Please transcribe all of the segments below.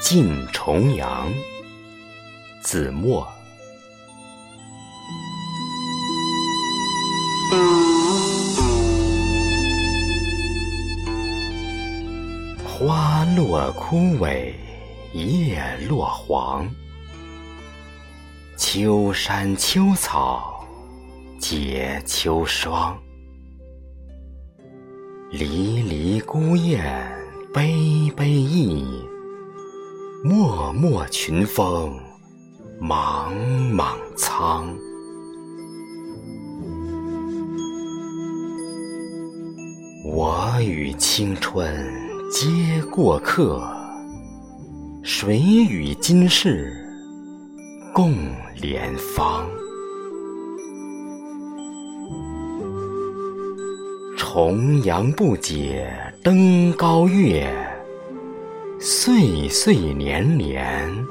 尽重阳。子墨。花落枯萎，叶落黄。秋山秋草，结秋霜。离离孤雁，悲悲意。漠漠群峰，莽莽苍。我与青春皆过客，谁与今世共莲芳？重阳不解登高月，岁岁年年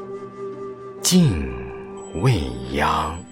敬未央。